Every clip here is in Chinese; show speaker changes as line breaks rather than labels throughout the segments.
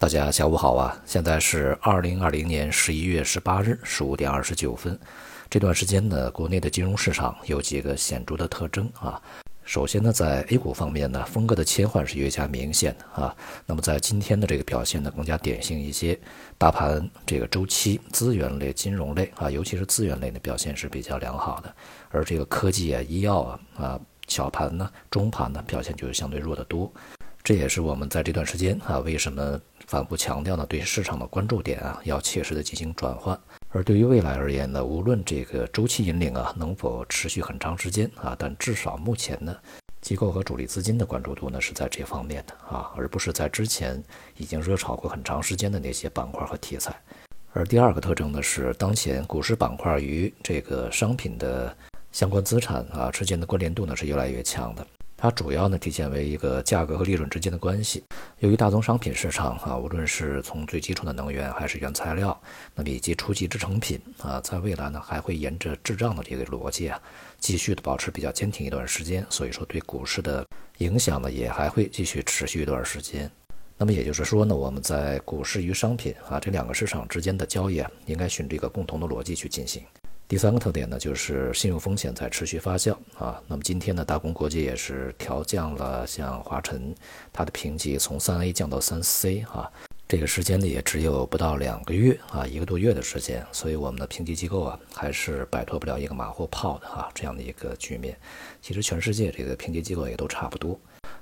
大家下午好啊！现在是二零二零年十一月十八日十五点二十九分。这段时间呢，国内的金融市场有几个显著的特征啊。首先呢，在 A 股方面呢，风格的切换是越加明显的啊。那么在今天的这个表现呢，更加典型一些。大盘这个周期、资源类、金融类啊，尤其是资源类的表现是比较良好的。而这个科技啊、医药啊啊，小盘呢、中盘呢，表现就相对弱得多。这也是我们在这段时间啊，为什么反复强调呢？对市场的关注点啊，要切实的进行转换。而对于未来而言呢，无论这个周期引领啊能否持续很长时间啊，但至少目前呢，机构和主力资金的关注度呢是在这方面的啊，而不是在之前已经热炒过很长时间的那些板块和题材。而第二个特征呢是，当前股市板块与这个商品的相关资产啊之间的关联度呢是越来越强的。它主要呢体现为一个价格和利润之间的关系。由于大宗商品市场啊，无论是从最基础的能源还是原材料，那么以及初级制成品啊，在未来呢还会沿着滞胀的这个逻辑啊，继续的保持比较坚挺一段时间。所以说对股市的影响呢也还会继续持续一段时间。那么也就是说呢，我们在股市与商品啊这两个市场之间的交易啊，应该循这个共同的逻辑去进行。第三个特点呢，就是信用风险在持续发酵啊。那么今天呢，大公国际也是调降了像华晨它的评级从三 A 降到三 C 啊。这个时间呢也只有不到两个月啊，一个多月的时间，所以我们的评级机构啊还是摆脱不了一个马后炮的啊这样的一个局面。其实全世界这个评级机构也都差不多。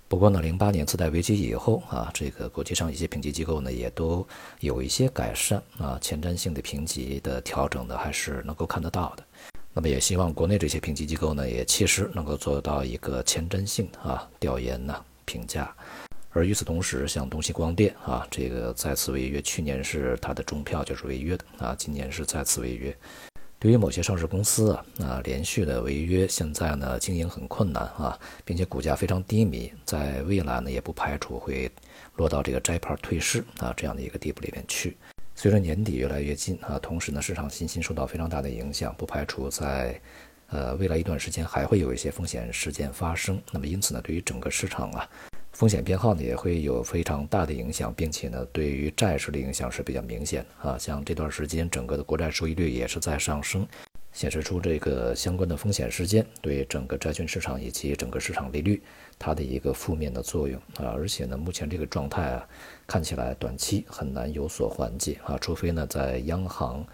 不过呢，零八年次贷危机以后啊，这个国际上一些评级机构呢也都有一些改善啊，前瞻性的评级的调整呢还是能够看得到的。那么也希望国内这些评级机构呢也切实能够做到一个前瞻性啊调研呢评价。而与此同时，像东西光电啊，这个再次违约，去年是它的中票就是违约的啊，今年是再次违约。对于某些上市公司啊，啊连续的违约，现在呢经营很困难啊，并且股价非常低迷，在未来呢也不排除会落到这个摘牌退市啊这样的一个地步里面去。随着年底越来越近啊，同时呢市场信心受到非常大的影响，不排除在呃未来一段时间还会有一些风险事件发生。那么因此呢，对于整个市场啊。风险偏好呢也会有非常大的影响，并且呢，对于债市的影响是比较明显的啊。像这段时间整个的国债收益率也是在上升，显示出这个相关的风险事件对整个债券市场以及整个市场利率它的一个负面的作用啊。而且呢，目前这个状态啊，看起来短期很难有所缓解啊，除非呢，在央行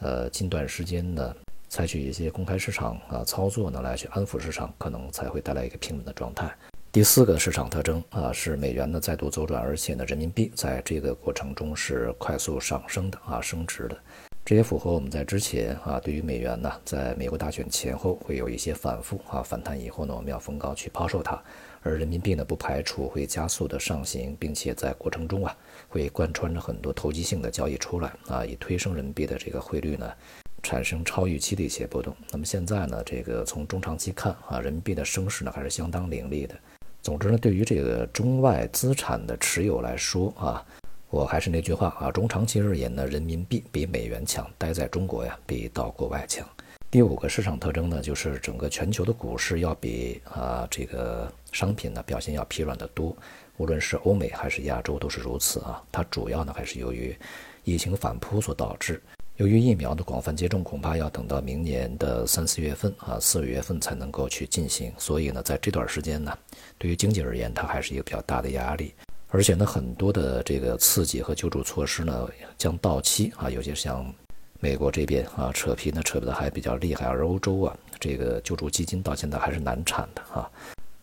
呃近段时间呢采取一些公开市场啊操作呢来去安抚市场，可能才会带来一个平稳的状态。第四个市场特征啊，是美元呢再度走转，而且呢，人民币在这个过程中是快速上升的啊，升值的。这也符合我们在之前啊，对于美元呢，在美国大选前后会有一些反复啊，反弹以后呢，我们要逢高去抛售它，而人民币呢，不排除会加速的上行，并且在过程中啊，会贯穿着很多投机性的交易出来啊，以推升人民币的这个汇率呢，产生超预期的一些波动。那么现在呢，这个从中长期看啊，人民币的升势呢，还是相当凌厉的。总之呢，对于这个中外资产的持有来说啊，我还是那句话啊，中长期而言呢，人民币比美元强，待在中国呀比到国外强。第五个市场特征呢，就是整个全球的股市要比啊这个商品呢表现要疲软得多，无论是欧美还是亚洲都是如此啊。它主要呢还是由于疫情反扑所导致。由于疫苗的广泛接种，恐怕要等到明年的三四月份啊，四五月份才能够去进行。所以呢，在这段时间呢，对于经济而言，它还是一个比较大的压力。而且呢，很多的这个刺激和救助措施呢将到期啊，有些像美国这边啊扯皮呢扯的还比较厉害，而欧洲啊这个救助基金到现在还是难产的啊。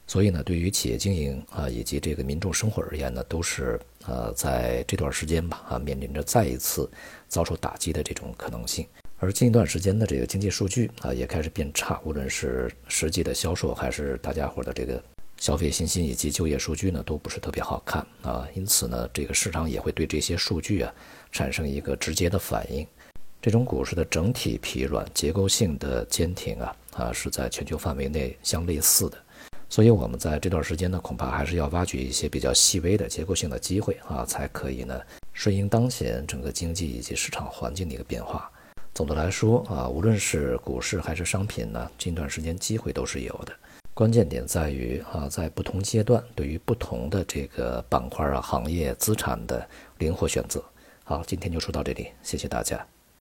所以呢，对于企业经营啊以及这个民众生活而言呢，都是呃在这段时间吧啊面临着再一次遭受打击的这种可能性。而近一段时间的这个经济数据啊也开始变差，无论是实际的销售还是大家伙的这个消费信心以及就业数据呢，都不是特别好看啊。因此呢，这个市场也会对这些数据啊产生一个直接的反应。这种股市的整体疲软、结构性的坚挺啊啊是在全球范围内相类似的。所以，我们在这段时间呢，恐怕还是要挖掘一些比较细微的结构性的机会啊，才可以呢顺应当前整个经济以及市场环境的一个变化。总的来说啊，无论是股市还是商品呢，近段时间机会都是有的。关键点在于啊，在不同阶段对于不同的这个板块啊、行业、资产的灵活选择。好，今天就说到这里，谢谢大家。